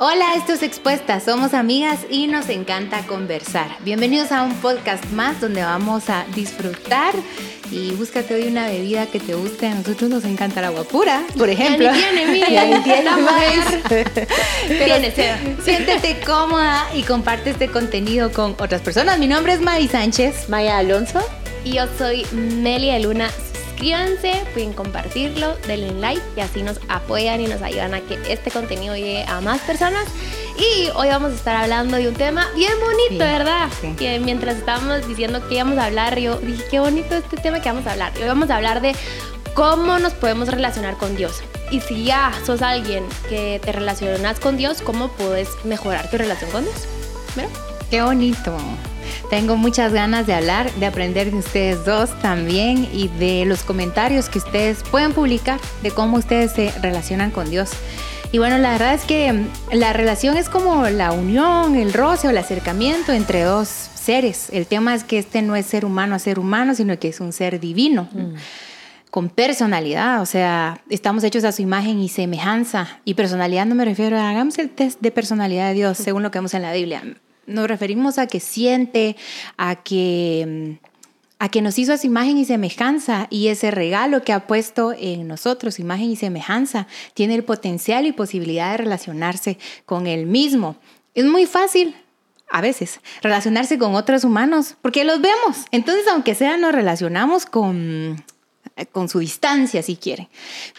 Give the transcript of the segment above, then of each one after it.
Hola, esto es Expuestas, somos amigas y nos encanta conversar. Bienvenidos a un podcast más donde vamos a disfrutar y búscate hoy una bebida que te guste. A nosotros nos encanta el agua pura, por ejemplo. tiene, mira, tiene Tiene, Siéntete cómoda y comparte este contenido con otras personas. Mi nombre es May Sánchez. Maya Alonso. Y yo soy Melia Luna suscríbanse, pueden compartirlo, denle like y así nos apoyan y nos ayudan a que este contenido llegue a más personas. Y hoy vamos a estar hablando de un tema bien bonito, ¿verdad? Que mientras estábamos diciendo que íbamos a hablar, yo dije, qué bonito este tema que vamos a hablar. Hoy vamos a hablar de cómo nos podemos relacionar con Dios. Y si ya sos alguien que te relacionas con Dios, ¿cómo puedes mejorar tu relación con Dios? ¿Verdad? Qué bonito. Tengo muchas ganas de hablar, de aprender de ustedes dos también y de los comentarios que ustedes pueden publicar de cómo ustedes se relacionan con Dios. Y bueno, la verdad es que la relación es como la unión, el roce o el acercamiento entre dos seres. El tema es que este no es ser humano a ser humano, sino que es un ser divino. Mm. con personalidad, o sea, estamos hechos a su imagen y semejanza. Y personalidad no me refiero a, hagamos el test de personalidad de Dios, según lo que vemos en la Biblia nos referimos a que siente, a que, a que nos hizo a su imagen y semejanza y ese regalo que ha puesto en nosotros, imagen y semejanza, tiene el potencial y posibilidad de relacionarse con él mismo. Es muy fácil, a veces, relacionarse con otros humanos, porque los vemos. Entonces, aunque sea, nos relacionamos con con su distancia si quiere.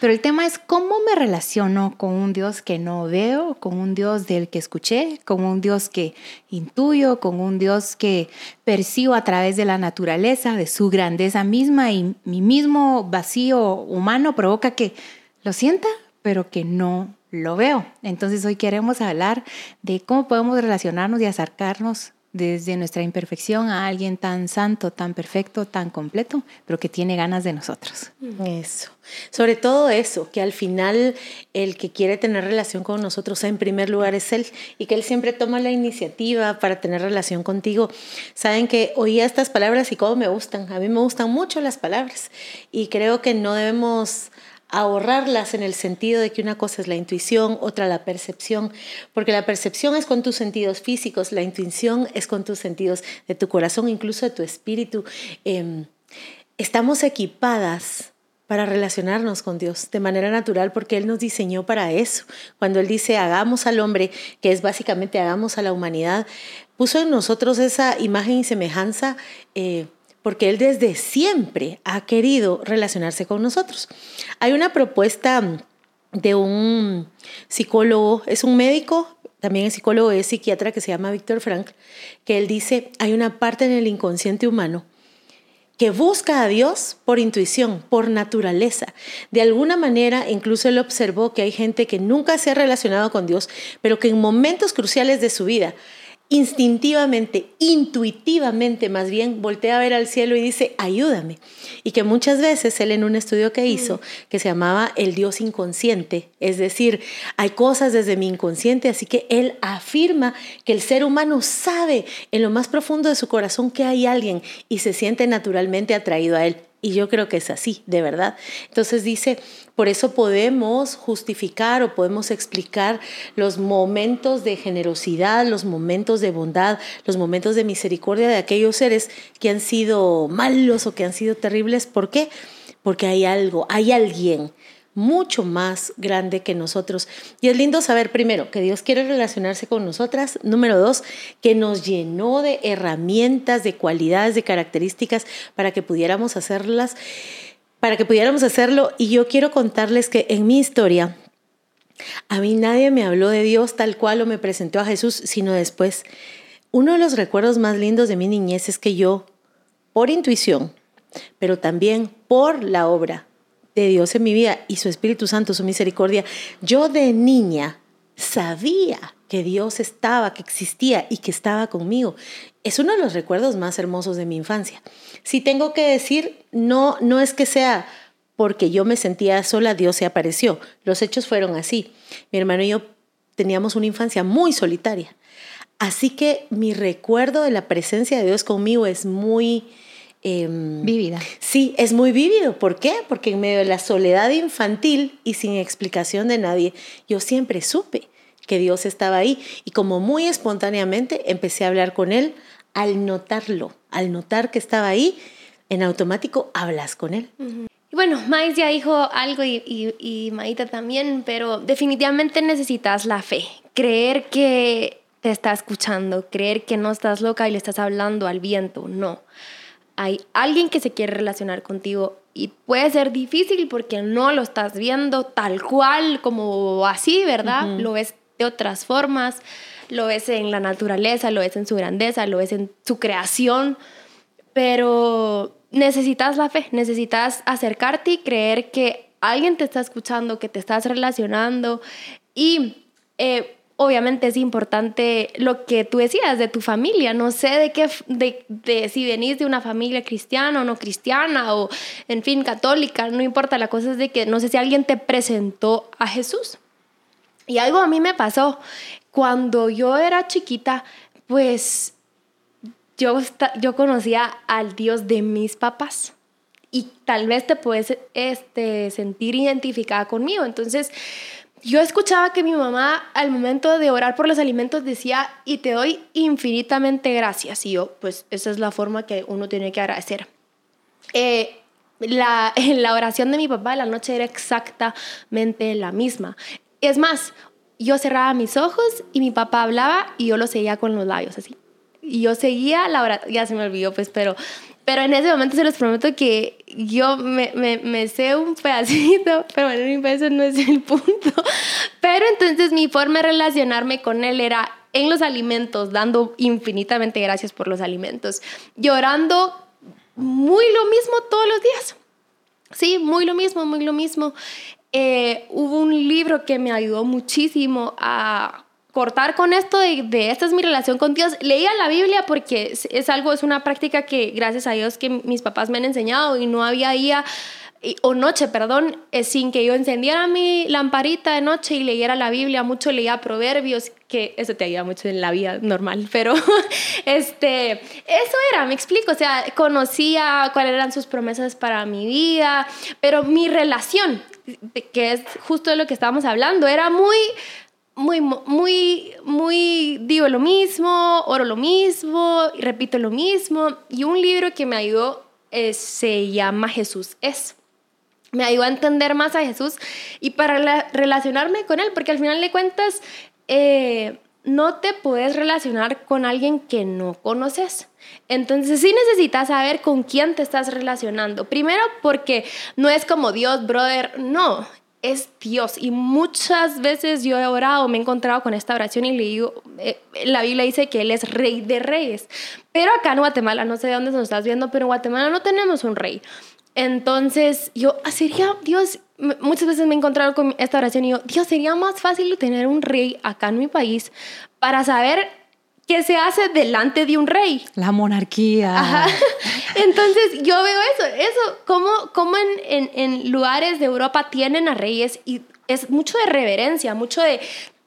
Pero el tema es cómo me relaciono con un Dios que no veo, con un Dios del que escuché, con un Dios que intuyo, con un Dios que percibo a través de la naturaleza, de su grandeza misma y mi mismo vacío humano provoca que lo sienta, pero que no lo veo. Entonces hoy queremos hablar de cómo podemos relacionarnos y acercarnos desde nuestra imperfección a alguien tan santo, tan perfecto, tan completo, pero que tiene ganas de nosotros. Eso. Sobre todo eso, que al final el que quiere tener relación con nosotros en primer lugar es Él y que Él siempre toma la iniciativa para tener relación contigo. Saben que oía estas palabras y cómo me gustan. A mí me gustan mucho las palabras y creo que no debemos ahorrarlas en el sentido de que una cosa es la intuición, otra la percepción, porque la percepción es con tus sentidos físicos, la intuición es con tus sentidos de tu corazón, incluso de tu espíritu. Em, estamos equipadas para relacionarnos con Dios de manera natural porque Él nos diseñó para eso. Cuando Él dice hagamos al hombre, que es básicamente hagamos a la humanidad, puso en nosotros esa imagen y semejanza. Eh, porque Él desde siempre ha querido relacionarse con nosotros. Hay una propuesta de un psicólogo, es un médico, también es psicólogo, es psiquiatra, que se llama Víctor Frank, que él dice, hay una parte en el inconsciente humano que busca a Dios por intuición, por naturaleza. De alguna manera, incluso él observó que hay gente que nunca se ha relacionado con Dios, pero que en momentos cruciales de su vida instintivamente, intuitivamente más bien, voltea a ver al cielo y dice, ayúdame. Y que muchas veces él en un estudio que hizo, mm. que se llamaba El Dios inconsciente, es decir, hay cosas desde mi inconsciente, así que él afirma que el ser humano sabe en lo más profundo de su corazón que hay alguien y se siente naturalmente atraído a él. Y yo creo que es así, de verdad. Entonces dice, por eso podemos justificar o podemos explicar los momentos de generosidad, los momentos de bondad, los momentos de misericordia de aquellos seres que han sido malos o que han sido terribles. ¿Por qué? Porque hay algo, hay alguien mucho más grande que nosotros. Y es lindo saber, primero, que Dios quiere relacionarse con nosotras. Número dos, que nos llenó de herramientas, de cualidades, de características para que pudiéramos hacerlas, para que pudiéramos hacerlo. Y yo quiero contarles que en mi historia, a mí nadie me habló de Dios tal cual o me presentó a Jesús, sino después. Uno de los recuerdos más lindos de mi niñez es que yo, por intuición, pero también por la obra de Dios en mi vida y su Espíritu Santo, su misericordia, yo de niña sabía que Dios estaba, que existía y que estaba conmigo. Es uno de los recuerdos más hermosos de mi infancia. Si tengo que decir, no, no es que sea porque yo me sentía sola, Dios se apareció. Los hechos fueron así. Mi hermano y yo teníamos una infancia muy solitaria. Así que mi recuerdo de la presencia de Dios conmigo es muy, Em, Vívida. Sí, es muy vívido. ¿Por qué? Porque en medio de la soledad infantil y sin explicación de nadie, yo siempre supe que Dios estaba ahí. Y como muy espontáneamente empecé a hablar con Él, al notarlo, al notar que estaba ahí, en automático hablas con Él. Y bueno, Mais ya dijo algo y, y, y Maita también, pero definitivamente necesitas la fe, creer que te está escuchando, creer que no estás loca y le estás hablando al viento, no. Hay alguien que se quiere relacionar contigo y puede ser difícil porque no lo estás viendo tal cual como así, ¿verdad? Lo ves de otras formas, lo ves en la naturaleza, lo ves en su grandeza, lo ves en su creación, pero necesitas la fe, necesitas acercarte y creer que alguien te está escuchando, que te estás relacionando y eh, obviamente es importante lo que tú decías de tu familia. No sé de qué, de, de, si venís de una familia cristiana o no cristiana o, en fin, católica, no importa. La cosa es de que no sé si alguien te presentó a Jesús. Y algo a mí me pasó. Cuando yo era chiquita, pues yo, yo conocía al Dios de mis papás y tal vez te puedes este, sentir identificada conmigo. Entonces, yo escuchaba que mi mamá al momento de orar por los alimentos decía, y te doy infinitamente gracias. Y yo, pues esa es la forma que uno tiene que agradecer. Eh, la, la oración de mi papá la noche era exactamente la misma. Es más, yo cerraba mis ojos y mi papá hablaba y yo lo seguía con los labios así. Y yo seguía la oración, ya se me olvidó pues, pero pero en ese momento se los prometo que yo me, me, me sé un pedacito, pero bueno, ese no es el punto. Pero entonces mi forma de relacionarme con él era en los alimentos, dando infinitamente gracias por los alimentos, llorando muy lo mismo todos los días. Sí, muy lo mismo, muy lo mismo. Eh, hubo un libro que me ayudó muchísimo a cortar con esto de, de, esta es mi relación con Dios. Leía la Biblia porque es, algo, es una práctica que gracias a Dios que mis papás me han enseñado y no había día o noche, perdón, eh, sin que yo encendiera mi lamparita de noche y leyera la Biblia, mucho leía proverbios, que eso te ayuda mucho en la vida normal, pero este, eso era, me explico, o sea, conocía cuáles eran sus promesas para mi vida, pero mi relación, que es justo de lo que estábamos hablando, era muy muy, muy, muy digo lo mismo, oro lo mismo, repito lo mismo. Y un libro que me ayudó eh, se llama Jesús es. Me ayudó a entender más a Jesús y para relacionarme con Él, porque al final de cuentas eh, no te puedes relacionar con alguien que no conoces. Entonces sí necesitas saber con quién te estás relacionando. Primero porque no es como Dios, brother, no es Dios. Y muchas veces yo he orado, me he encontrado con esta oración y le digo, eh, la Biblia dice que Él es rey de reyes. Pero acá en Guatemala, no sé de dónde nos estás viendo, pero en Guatemala no tenemos un rey. Entonces yo, ah, sería, Dios, muchas veces me he encontrado con esta oración y yo, Dios, sería más fácil tener un rey acá en mi país para saber ¿Qué se hace delante de un rey. La monarquía. Entonces yo veo eso, eso, como, como en, en, en, lugares de Europa tienen a reyes y es mucho de reverencia, mucho de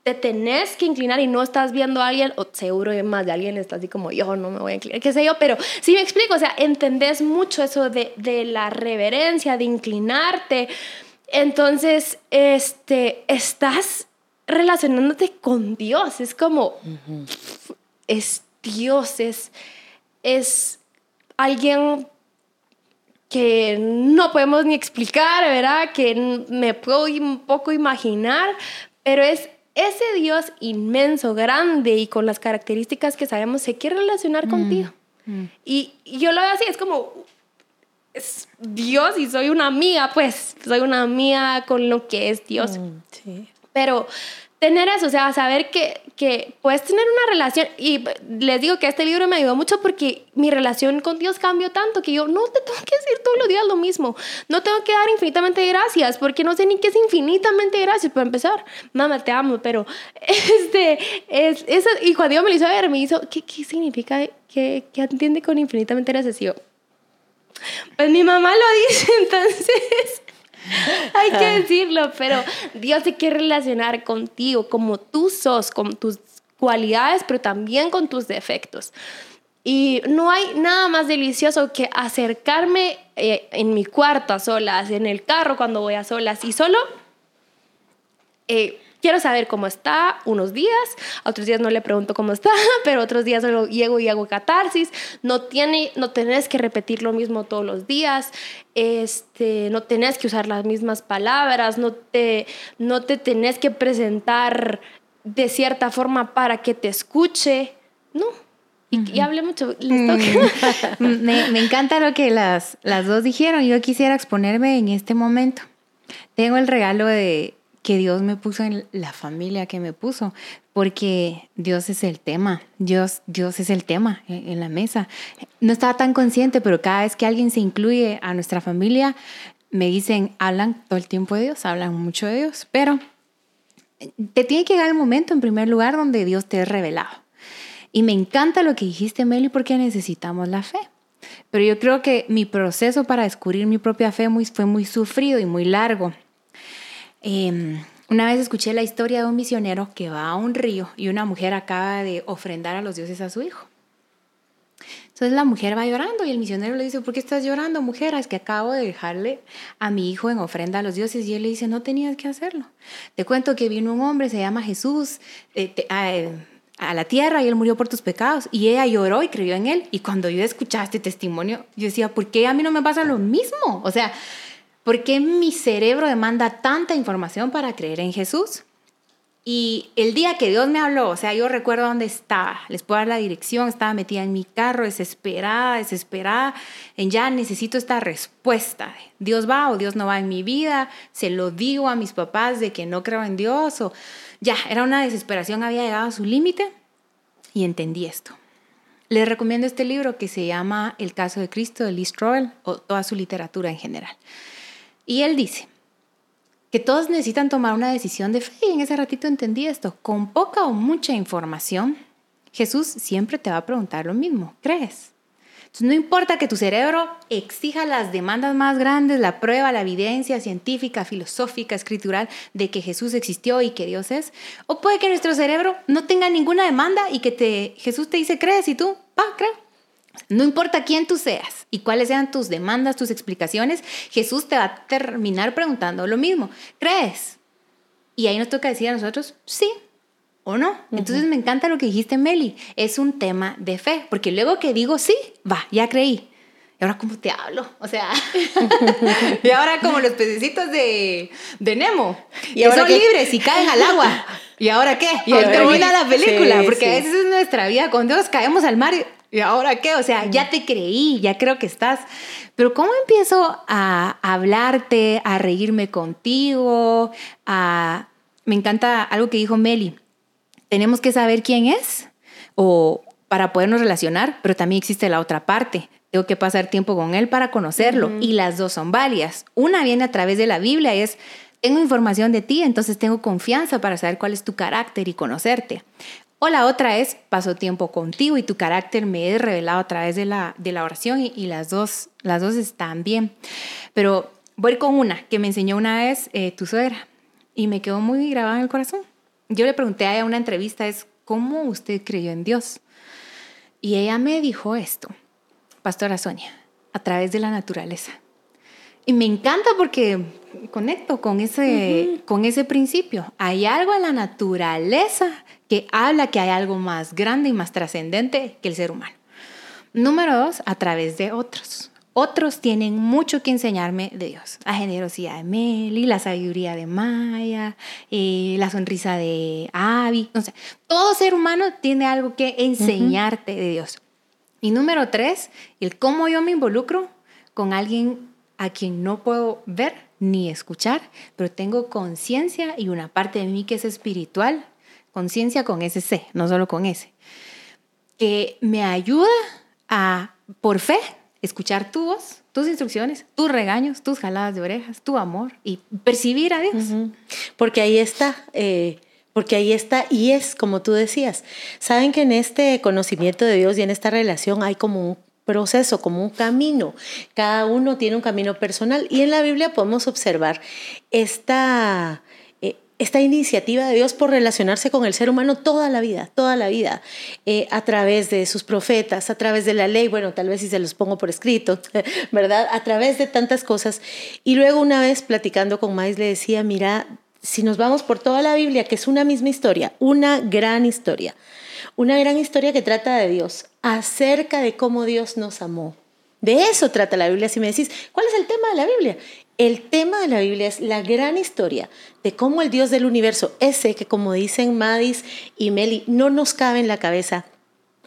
te tenés que inclinar y no estás viendo a alguien, o seguro más de alguien está así como yo no me voy a inclinar, qué sé yo, pero sí me explico, o sea, entendés mucho eso de, de la reverencia, de inclinarte. Entonces, este, estás relacionándote con Dios, es como, es Dios, es, es alguien que no podemos ni explicar, ¿verdad? Que me puedo un poco imaginar, pero es ese Dios inmenso, grande y con las características que sabemos, se quiere relacionar mm, contigo. Mm. Y, yo lo veo así, es como, es Dios y soy una amiga, pues, soy una amiga con lo que es Dios. Mm, sí. Pero tener eso, o sea, saber que, que puedes tener una relación. Y les digo que este libro me ayudó mucho porque mi relación con Dios cambió tanto que yo no te tengo que decir todos los días lo mismo. No tengo que dar infinitamente gracias porque no sé ni qué es infinitamente gracias para empezar. Mamá, te amo, pero este, es, eso, y cuando Dios me lo hizo ver, me hizo, ¿qué, qué significa? ¿Qué, ¿Qué entiende con infinitamente gracias? Y yo, pues mi mamá lo dice, entonces Hay que decirlo, pero Dios se quiere relacionar contigo como tú sos, con tus cualidades, pero también con tus defectos. Y no hay nada más delicioso que acercarme eh, en mi cuarto a solas, en el carro cuando voy a solas y solo eh, quiero saber cómo está unos días, otros días no le pregunto cómo está, pero otros días solo llego y hago catarsis. No, tiene, no tenés que repetir lo mismo todos los días, este, no tenés que usar las mismas palabras, no te, no te tenés que presentar de cierta forma para que te escuche. No, y, hablé mucho. Mm. me, me, encanta lo que las, las dos dijeron. Yo quisiera exponerme en este momento. Tengo el regalo de que Dios me puso en la familia que me puso, porque Dios es el tema, Dios, Dios es el tema en, la mesa. No estaba tan consciente, pero cada vez que alguien se incluye a nuestra familia, me dicen, hablan todo el tiempo de Dios, hablan mucho de Dios, pero te tiene que llegar el momento, en primer lugar, donde Dios te es revelado. Y me encanta lo que dijiste, Meli, porque necesitamos la fe. Pero yo creo que mi proceso para descubrir mi propia fe fue muy sufrido y muy largo. Em, una vez escuché la historia de un misionero que va a un río y una mujer acaba de ofrendar a los dioses a su hijo. Entonces la mujer va llorando y el misionero le dice, ¿por qué estás llorando, mujer? Es que acabo de dejarle a mi hijo en ofrenda a los dioses. Y él le dice, no tenías que hacerlo. Te cuento que vino un hombre, se llama Jesús, eh, eh, a la tierra y él murió por tus pecados. Y ella lloró y creyó en él. Y cuando yo escuché este testimonio, yo decía, ¿por qué a mí no me pasa lo mismo? O sea, ¿Por qué mi cerebro demanda tanta información para creer en Jesús? Y el día que Dios me habló, o sea, yo recuerdo dónde estaba, les puedo dar la dirección, estaba metida en mi carro, desesperada, desesperada, en ya necesito esta respuesta. Dios va o Dios no va en mi vida, se lo digo a mis papás de que no creo en Dios, o ya, era una desesperación, había llegado a su límite y entendí esto. Les recomiendo este libro que se llama El caso de Cristo de Lee Strobel o toda su literatura en general. Y él dice que todos necesitan tomar una decisión de fe. Y en ese ratito entendí esto. Con poca o mucha información, Jesús siempre te va a preguntar lo mismo. ¿Crees? Entonces, no importa que tu cerebro exija las demandas más grandes, la prueba, la evidencia científica, filosófica, escritural de que Jesús existió y que Dios es, o puede que nuestro cerebro no tenga ninguna demanda y que te, Jesús te dice, ¿crees? Y tú, va, creo. No importa quién tú seas y cuáles sean tus demandas, tus explicaciones, Jesús te va a terminar preguntando lo mismo. ¿Crees? Y ahí nos toca decir a nosotros, sí o no. Entonces me encanta lo que dijiste, Meli. Es un tema de fe, porque luego que digo sí, va, ya creí. ¿Y ahora cómo te hablo? O sea, y ahora como los pececitos de, de Nemo, y ahora son libres y caen al agua. ¿Y ahora qué? Y ahí termina la película, porque a veces es nuestra vida con Dios, caemos al mar y ¿Y ahora qué? O sea, ya te creí, ya creo que estás. Pero ¿cómo empiezo a hablarte, a reírme contigo? A... Me encanta algo que dijo Meli. Tenemos que saber quién es o para podernos relacionar, pero también existe la otra parte. Tengo que pasar tiempo con él para conocerlo y las dos son válidas. Una viene a través de la Biblia, es tengo información de ti, entonces tengo confianza para saber cuál es tu carácter y conocerte. O la otra es, paso tiempo contigo y tu carácter me es revelado a través de la, de la oración y, las, dos, las dos están bien. Pero voy con una que me enseñó una vez eh, tu suegra y me quedó muy grabada en el corazón. Yo le pregunté a ella en una entrevista, es, ¿cómo usted creyó en Dios? Y ella me dijo esto, Pastora Sonia, a través de la naturaleza. Y me encanta porque conecto con ese, con ese principio. Hay algo en la naturaleza que habla que hay algo más grande y más trascendente que el ser humano. Número dos, a través de otros. Otros tienen mucho que enseñarme de Dios. La generosidad de Meli, la sabiduría de Maya, eh, la sonrisa de Abby. todo ser humano tiene algo que enseñarte de Dios. Y número tres, el cómo yo me involucro con alguien a quien no puedo ver ni escuchar, pero tengo conciencia y una parte de mí que es espiritual, conciencia con ese C, no solo con ese, que me ayuda a, por fe, escuchar tu voz, tus instrucciones, tus regaños, tus jaladas de orejas, tu amor y percibir a Dios. Porque ahí está. Eh, porque ahí está y es como tú decías. Saben que en este conocimiento de Dios y en esta relación hay como un proceso, como un camino. Cada uno tiene un camino personal y en la Biblia podemos observar esta, esta iniciativa de Dios por relacionarse con el ser humano toda la vida, toda la vida, eh, a través de sus profetas, a través de la ley, bueno, tal vez si se los pongo por escrito, ¿verdad? A través de tantas cosas. Y luego una vez platicando con Mais le decía, mira, si nos vamos por toda la Biblia, que es una misma historia, una gran historia, una gran historia que trata de Dios, acerca de cómo Dios nos amó. De eso trata la Biblia. Si me decís, ¿cuál es el tema de la Biblia? El tema de la Biblia es la gran historia de cómo el Dios del universo, ese que como dicen Madis y Meli, no nos cabe en la cabeza,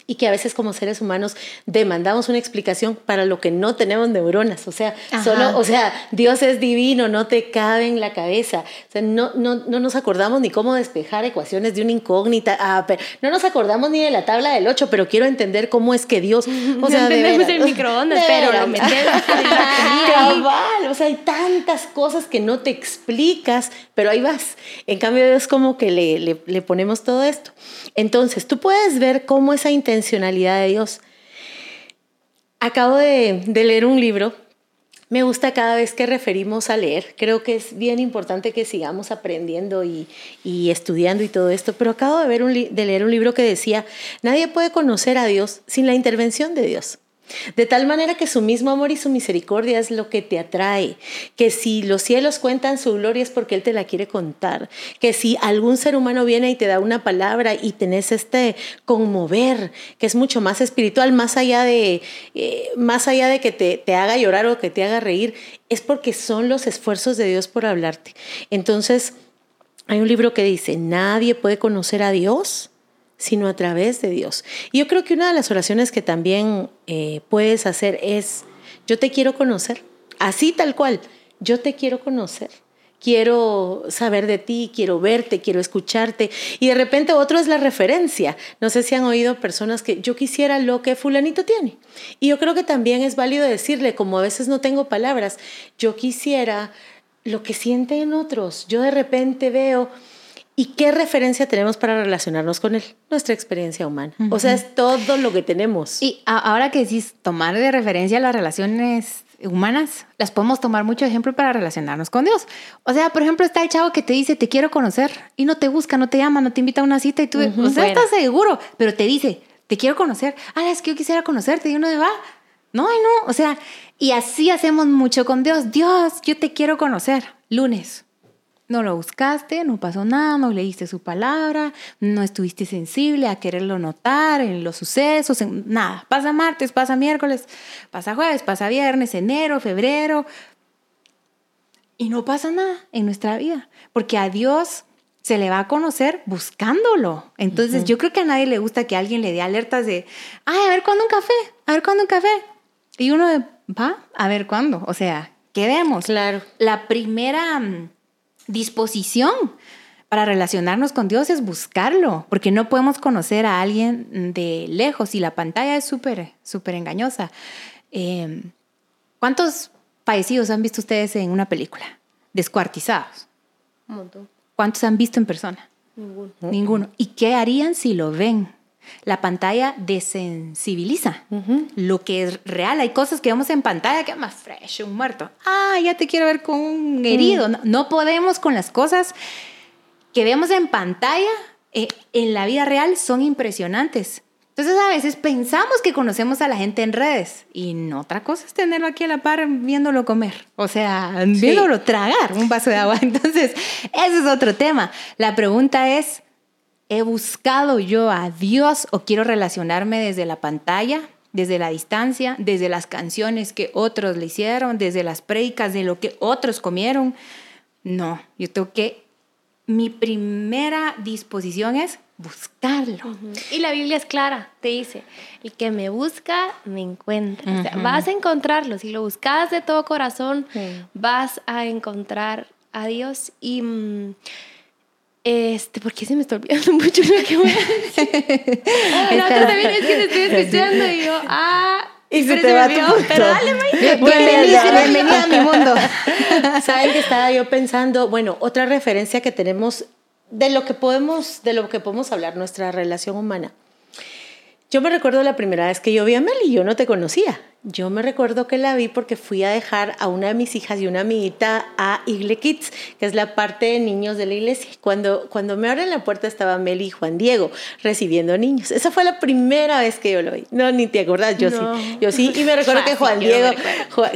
y que a veces como seres humanos demandamos una explicación para lo que no tenemos neuronas. O sea, solo, o sea, Dios es divino, no te cabe en la cabeza. O sea, no, no, no nos acordamos ni cómo despejar ecuaciones de una incógnita. Ah, no nos acordamos ni de la tabla del 8, pero quiero entender cómo es que Dios. O sea, no entendemos el microondas, pero lo O sea, hay tantas cosas que no te explicas, pero ahí vas. En cambio, Dios como que le, le, le ponemos todo esto. Entonces, tú puedes ver cómo esa intencionalidad de Dios. Acabo de, leer un libro. Me gusta cada vez que referimos a leer. Creo que es bien importante que sigamos aprendiendo y, estudiando y todo esto. Pero acabo de, ver de leer un libro que decía, nadie puede conocer a Dios sin la intervención de Dios. De tal manera que su mismo amor y su misericordia es lo que te atrae, que si los cielos cuentan su gloria es porque Él te la quiere contar, que si algún ser humano viene y te da una palabra y tenés este conmover, que es mucho más espiritual, más allá de, eh, más allá de que te, te haga llorar o que te haga reír, es porque son los esfuerzos de Dios por hablarte. Entonces, hay un libro que dice, nadie puede conocer a Dios sino a través de Dios. Y yo creo que una de las oraciones que también eh, puedes hacer es, yo te quiero conocer, así tal cual, yo te quiero conocer. Quiero saber de ti, quiero verte, quiero escucharte. Y de repente otro es la referencia. No sé si han oído personas que yo quisiera lo que fulanito tiene. Y yo creo que también es válido decirle, como a veces no tengo palabras, yo quisiera lo que sienten otros. Yo de repente veo ¿Y qué referencia tenemos para relacionarnos con él? Nuestra experiencia humana. O sea, es todo lo que tenemos. Y ahora que decís tomar de referencia las relaciones humanas, las podemos tomar mucho ejemplo para relacionarnos con Dios. O sea, por ejemplo, está el chavo que te dice, te quiero conocer, y no te busca, no te llama, no te invita a una cita, y tú, o sea, estás seguro, pero te dice, te quiero conocer. Ah, es que yo quisiera conocerte, y uno de va. No, no, o sea, y así hacemos mucho con Dios. Dios, yo te quiero conocer. Lunes, no lo buscaste, no pasó nada, no leíste su palabra, no estuviste sensible a quererlo notar en los sucesos, en nada. Pasa martes, pasa miércoles, pasa jueves, pasa viernes, enero, febrero. Y no pasa nada en nuestra vida, porque a Dios se le va a conocer buscándolo. Entonces, yo creo que a nadie le gusta que alguien le dé alertas de, ay, a ver cuándo un café, a ver cuándo un café. Y uno va, a ver cuándo. O sea, ¿qué vemos? Claro. La primera mm, disposición para relacionarnos con Dios es buscarlo, porque no podemos conocer a alguien de lejos y la pantalla es súper, súper engañosa. Em, ¿Cuántos fallecidos han visto ustedes en una película? Descuartizados. Un montón. ¿Cuántos han visto en persona? Ninguno. Ninguno. ¿Y qué harían si lo ven? La pantalla desensibiliza lo que es real. Hay cosas que vemos en pantalla que es más fresh, un muerto. Ah, ya te quiero ver con un herido. Mm. No, podemos con las cosas que vemos en pantalla, eh, en la vida real, son impresionantes. Entonces a veces pensamos que conocemos a la gente en redes y no, otra cosa es tenerlo aquí a la par viéndolo comer, o sea, viéndolo tragar un vaso de agua. Entonces, ese es otro tema. La pregunta es, ¿He buscado yo a Dios o quiero relacionarme desde la pantalla, desde la distancia, desde las canciones que otros le hicieron, desde las predicas de lo que otros comieron? No, yo tengo que, mi primera disposición es buscarlo. Y la Biblia es clara, te dice, el que me busca, me encuentra. vas a encontrarlo, si lo buscas de todo corazón, vas a encontrar a Dios y... Este, ¿por qué se me está olvidando mucho lo que voy a decir? no, también es que te estoy escuchando y yo, ah, y se te va tu Pero dale, Bienvenida, bienvenida a mi mundo. Saben que estaba yo pensando, bueno, otra referencia que tenemos de lo que podemos, de lo que podemos hablar, nuestra relación humana. Yo me recuerdo la primera vez que yo vi a Meli, yo no te conocía. Yo me recuerdo que la vi porque fui a dejar a una de mis hijas y una amiguita a Igle Kids, que es la parte de niños de la iglesia. Cuando, cuando me abren la puerta estaba Meli y Juan Diego recibiendo niños. Esa fue la primera vez que yo lo vi. No, ni te acordás, yo sí. Yo sí, y me recuerdo que Juan Diego,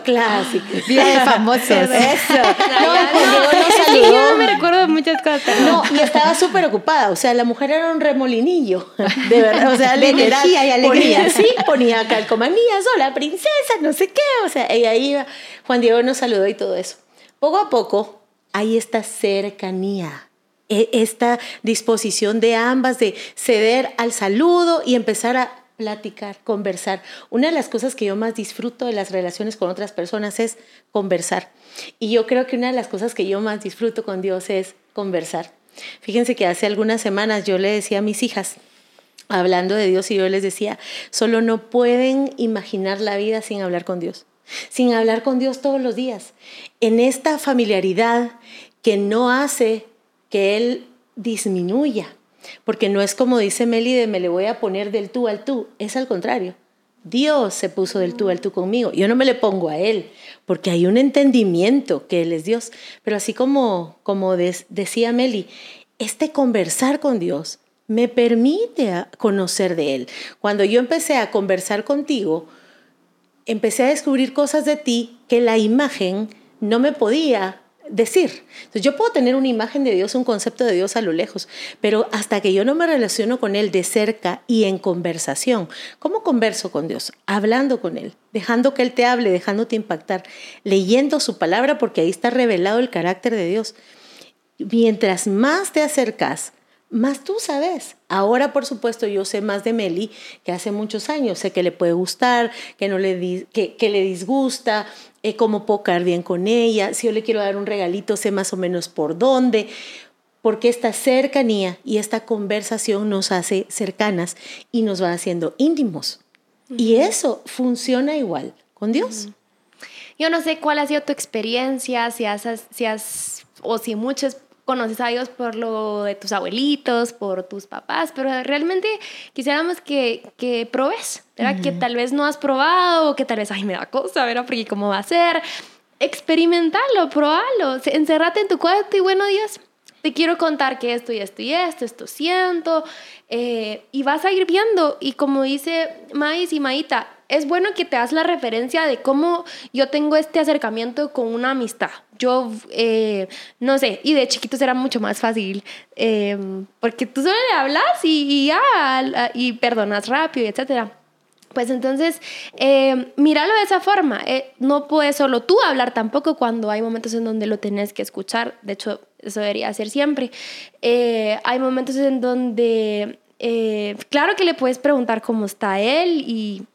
clásico, bien de famosos. Eso. No, Juan Diego nos saludó. Yo no me recuerdo muchas cosas. No, y estaba súper ocupada. O sea, la mujer era un remolinillo, de verdad. O sea, de energía y alegría. Ponía, sí, ponía calcomanías, hola, princesa no sé qué, o sea, ella iba, Juan Diego nos saludó y todo eso. Poco a poco hay esta cercanía, e, esta disposición de ambas de ceder al saludo y empezar a platicar, conversar. Una de las cosas que yo más disfruto de las relaciones con otras personas es conversar. Y yo creo que una de las cosas que yo más disfruto con Dios es conversar. Fíjense que hace algunas semanas yo le decía a mis hijas, hablando de Dios y yo les decía, solo no pueden imaginar la vida sin hablar con Dios, sin hablar con Dios todos los días, en esta familiaridad que no hace que Él disminuya, porque no es como dice Melide, me le voy a poner del tú al tú, es al contrario. Dios se puso del tú al tú conmigo. Yo no me le pongo a Él, porque hay un entendimiento que Él es Dios. Pero así como, como decía Meli, este conversar con Dios me permite conocer de Él. Cuando yo empecé a conversar contigo, empecé a descubrir cosas de ti que la imagen no me podía decir. Entonces, yo puedo tener una imagen de Dios, un concepto de Dios a lo lejos, pero hasta que yo no me relaciono con Él de cerca y en conversación, ¿cómo converso con Dios? Hablando con Él, dejando que Él te hable, dejándote impactar, leyendo su palabra, porque ahí está revelado el carácter de Dios. Mientras más te acercas más tú sabes. Ahora, por supuesto, yo sé más de Meli que hace muchos años. Sé que le puede gustar, que, no le, que, le disgusta, eh, cómo puedo caer bien con ella. Si yo le quiero dar un regalito, sé más o menos por dónde. Porque esta cercanía y esta conversación nos hace cercanas y nos va haciendo íntimos. Y eso funciona igual con Dios. Yo no sé cuál ha sido tu experiencia, si has, si has o si muchas conoces a Dios por lo de tus abuelitos, por tus papás, pero realmente quisiéramos que, que probes, ¿verdad? Que tal vez no has probado, o que tal vez, ay, me da cosa, ¿verdad? Porque cómo va a ser. Experimentalo, probalo, encerrate en tu cuarto y bueno, Dios, te quiero contar que esto y esto y esto, esto siento, eh, y vas a ir viendo. Y como dice Maíz y Maíta, es bueno que te das la referencia de cómo yo tengo este acercamiento con una amistad. Yo, eh, no sé, y de chiquitos era mucho más fácil, eh, porque tú solo le hablas y, ya, y perdonas rápido, etcétera. Pues entonces, eh, míralo de esa forma. no puedes solo tú hablar tampoco cuando hay momentos en donde lo tenés que escuchar. De hecho, eso debería ser siempre. hay momentos en donde, claro que le puedes preguntar cómo está él y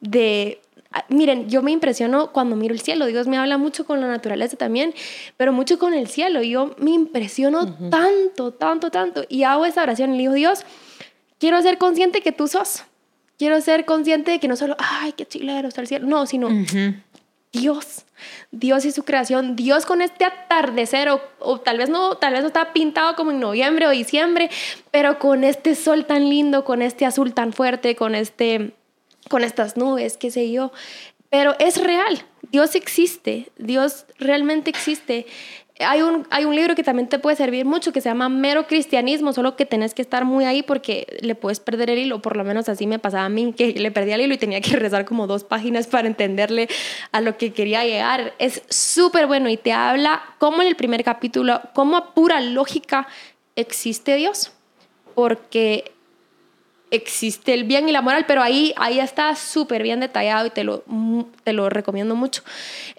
de ah, Miren, yo me impresiono cuando miro el cielo. Dios me habla mucho con la naturaleza también, pero mucho con el cielo. Yo me impresiono tanto, tanto, tanto. Y hago esa oración y le digo, Dios, quiero ser consciente que tú sos. Quiero ser consciente de que no solo, ay, qué chilero está el cielo. No, sino Dios. Dios y su creación. Dios con este atardecer, o, o, tal vez no, tal vez no está pintado como en noviembre o diciembre, pero con este sol tan lindo, con este azul tan fuerte, con este con estas nubes, qué sé yo. Pero es real, Dios existe, Dios realmente existe. Hay un, hay un libro que también te puede servir mucho que se llama Mero Cristianismo, solo que tenés que estar muy ahí porque le puedes perder el hilo, por lo menos así me pasaba a mí, que le perdía el hilo y tenía que rezar como dos páginas para entenderle a lo que quería llegar. Es súper bueno y te habla como en el primer capítulo, como a pura lógica existe Dios, porque existe el bien y la moral, pero ahí, ahí está súper bien detallado y te lo, te lo recomiendo mucho.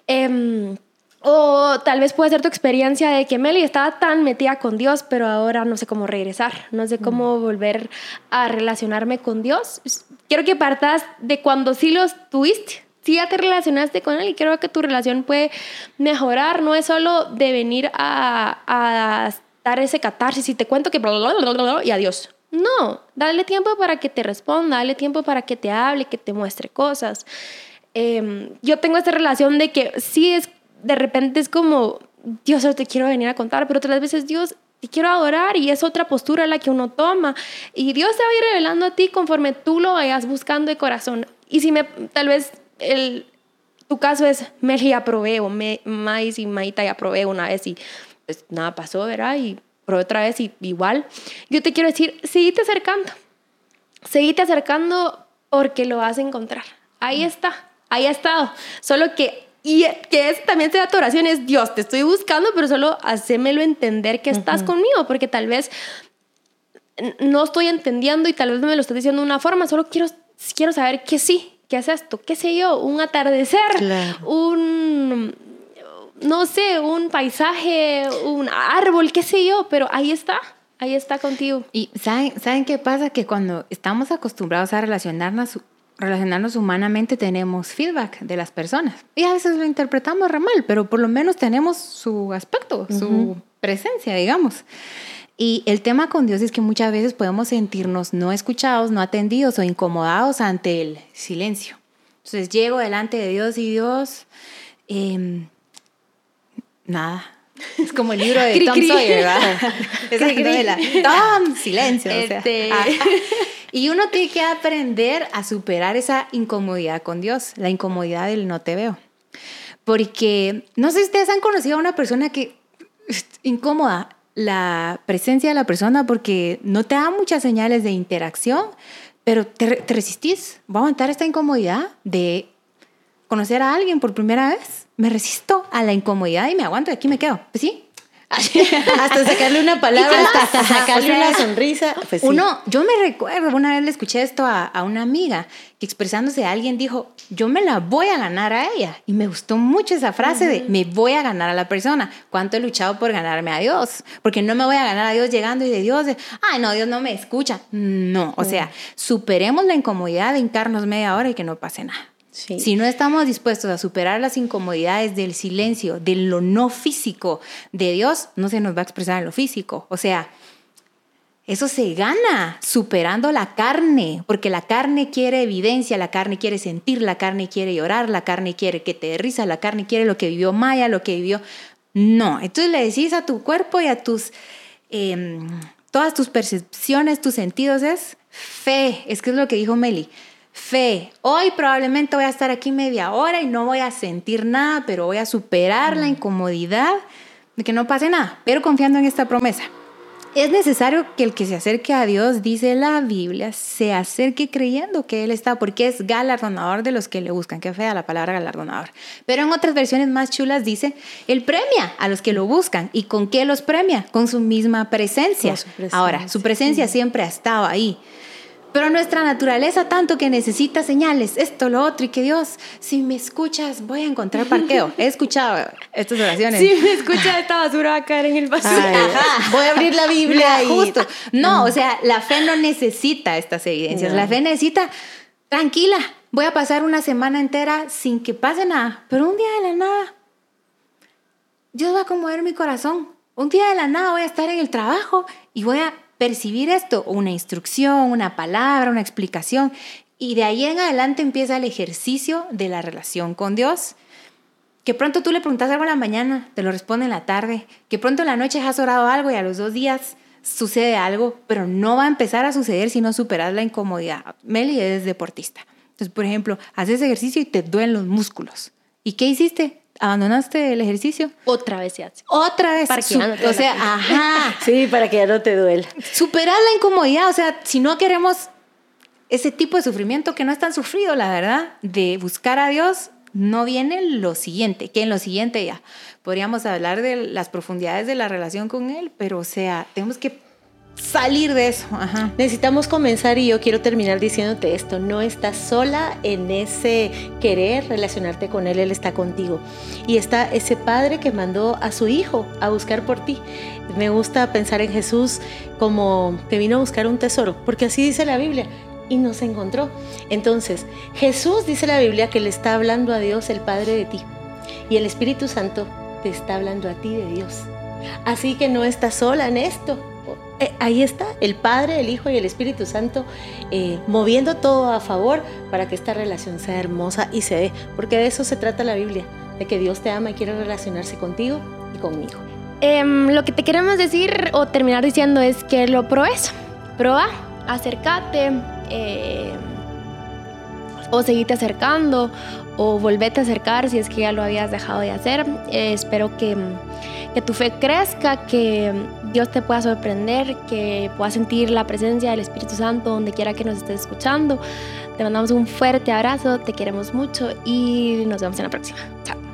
Em, o tal vez puede ser tu experiencia de que Meli estaba tan metida con Dios, pero ahora no sé cómo regresar, no sé cómo volver a relacionarme con Dios. Quiero que partas de cuando sí los tuviste, sí ya te relacionaste con Él y creo que tu relación puede mejorar. No es solo de venir a, a dar ese catarsis y te cuento que y adiós. No, dale tiempo para que te responda, dale tiempo para que te hable, que te muestre cosas. Em, yo tengo esta relación de que sí es, de repente es como, Dios, te quiero venir a contar, pero otras veces Dios, te quiero adorar y es otra postura la que uno toma. Y Dios se va a ir revelando a ti conforme tú lo vayas buscando de corazón. Y si me, tal vez el, tu caso es, Meli ya probé, o Mais y Maita ya probé una vez y pues nada pasó, ¿verdad? Y probé otra vez y igual. Yo te quiero decir, seguite acercando. Seguite acercando porque lo vas a encontrar. Ahí está, ahí ha estado. Solo que y que es, también sea tu oración, es Dios, te estoy buscando, pero solo hacémelo entender que estás conmigo, porque tal vez no estoy entendiendo y tal vez me lo estás diciendo de una forma, solo quiero, quiero saber que sí, que es esto, qué sé yo, un atardecer, un, no sé, un paisaje, un árbol, qué sé yo, pero ahí está. Ahí está contigo. Y ¿saben, ¿saben qué pasa? Que cuando estamos acostumbrados a relacionarnos relacionarnos humanamente tenemos feedback de las personas. Y a veces lo interpretamos re mal, pero por lo menos tenemos su aspecto, su presencia, digamos. Y el tema con Dios es que muchas veces podemos sentirnos no escuchados, no atendidos o incomodados ante el silencio. Entonces llego delante de Dios y Dios, eh, nada. Es como el libro de Tom Sawyer, ¿verdad? Esa novela. Tom, silencio. Este... O sea, y uno tiene que aprender a superar esa incomodidad con Dios, la incomodidad del no te veo. Porque no sé si ustedes han conocido a una persona que incómoda la presencia de la persona porque no te da muchas señales de interacción, pero te, te resistís. Va a aguantar esta incomodidad de conocer a alguien por primera vez. Me resisto a la incomodidad y me aguanto y aquí me quedo. Pues sí, hasta sacarle una palabra, hasta, sacarle una sonrisa. Pues uno, yo me recuerdo, una vez le escuché esto a, a, una amiga que expresándose alguien dijo, yo me la voy a ganar a ella. Y me gustó mucho esa frase de, me voy a ganar a la persona. ¿Cuánto he luchado por ganarme a Dios? Porque no me voy a ganar a Dios llegando y de Dios, de, ay, no, Dios no me escucha. No, o sea, superemos la incomodidad de hincarnos media hora y que no pase nada. Si no estamos dispuestos a superar las incomodidades del silencio, de lo no físico de Dios, no se nos va a expresar en lo físico. O sea, eso se gana superando la carne, porque la carne quiere evidencia, la carne quiere sentir, la carne quiere llorar, la carne quiere que te dé risa, la carne quiere lo que vivió Maya, lo que vivió... No, entonces le decís a tu cuerpo y a tus... Em, todas tus percepciones, tus sentidos es fe, es que es lo que dijo Meli fe. Hoy probablemente voy a estar aquí media hora y no voy a sentir nada, pero voy a superar la mm. incomodidad de que no pase nada, pero confiando en esta promesa. Es necesario que el que se acerque a Dios, dice la Biblia, se acerque creyendo que Él está, porque es galardonador de los que le buscan. Qué fea la palabra galardonador. Pero en otras versiones más chulas dice, Él premia a los que lo buscan. ¿Y con qué los premia? Con su misma presencia. presencia. Ahora, su presencia siempre ha estado ahí. Pero nuestra naturaleza tanto que necesita señales, esto, lo otro, y que Dios, si me escuchas, voy a encontrar parqueo. He escuchado estas oraciones. Si me escuchas, esta basura va a caer en el basura. Voy a abrir la Biblia y... Justo. No, o sea, la fe no necesita estas evidencias. La fe necesita, tranquila, voy a pasar una semana entera sin que pase nada, pero un día de la nada, Dios va a conmover mi corazón. Un día de la nada voy a estar en el trabajo y voy a percibir esto, una instrucción, una palabra, una explicación, y de ahí en adelante empieza el ejercicio de la relación con Dios. Que pronto tú le preguntas algo en la mañana, te lo responde en la tarde, que pronto en la noche has orado algo y a los dos días sucede algo, pero no va a empezar a suceder si no superas la incomodidad. Meli es deportista. Entonces, por ejemplo, haces ejercicio y te duelen los músculos. ¿Y qué hiciste? Abandonaste el ejercicio. Otra vez se hace. Otra vez. Para que ya no te O sea, ajá. sí, para que ya no te duela. Superar la incomodidad. O sea, si no queremos ese tipo de sufrimiento que no es tan sufrido, la verdad, de buscar a Dios, no viene lo siguiente, que en lo siguiente ya podríamos hablar de las profundidades de la relación con Él, pero o sea, tenemos que salir de eso. Necesitamos comenzar y yo quiero terminar diciéndote esto, no estás sola en ese querer relacionarte con Él, Él está contigo. Y está ese Padre que mandó a su Hijo a buscar por ti. Me gusta pensar en Jesús como que vino a buscar un tesoro, porque así dice la Biblia. Y nos encontró. Entonces, Jesús dice la Biblia que le está hablando a Dios, el Padre de ti. Y el Espíritu Santo te está hablando a ti de Dios. Así que no estás sola en esto eh, ahí está el Padre, el Hijo y el Espíritu Santo eh, moviendo todo a favor para que esta relación sea hermosa y se dé, porque de eso se trata la Biblia, de que Dios te ama y quiere relacionarse contigo y conmigo. Em, lo que te queremos decir o terminar diciendo es que lo pruebes, prueba, acércate, eh, o seguirte acercando o volverte a acercar si es que ya lo habías dejado de hacer. Eh, espero que, que tu fe crezca, que Dios te pueda sorprender, que puedas sentir la presencia del Espíritu Santo donde quiera que nos estés escuchando. Te mandamos un fuerte abrazo, te queremos mucho y nos vemos en la próxima. Chao.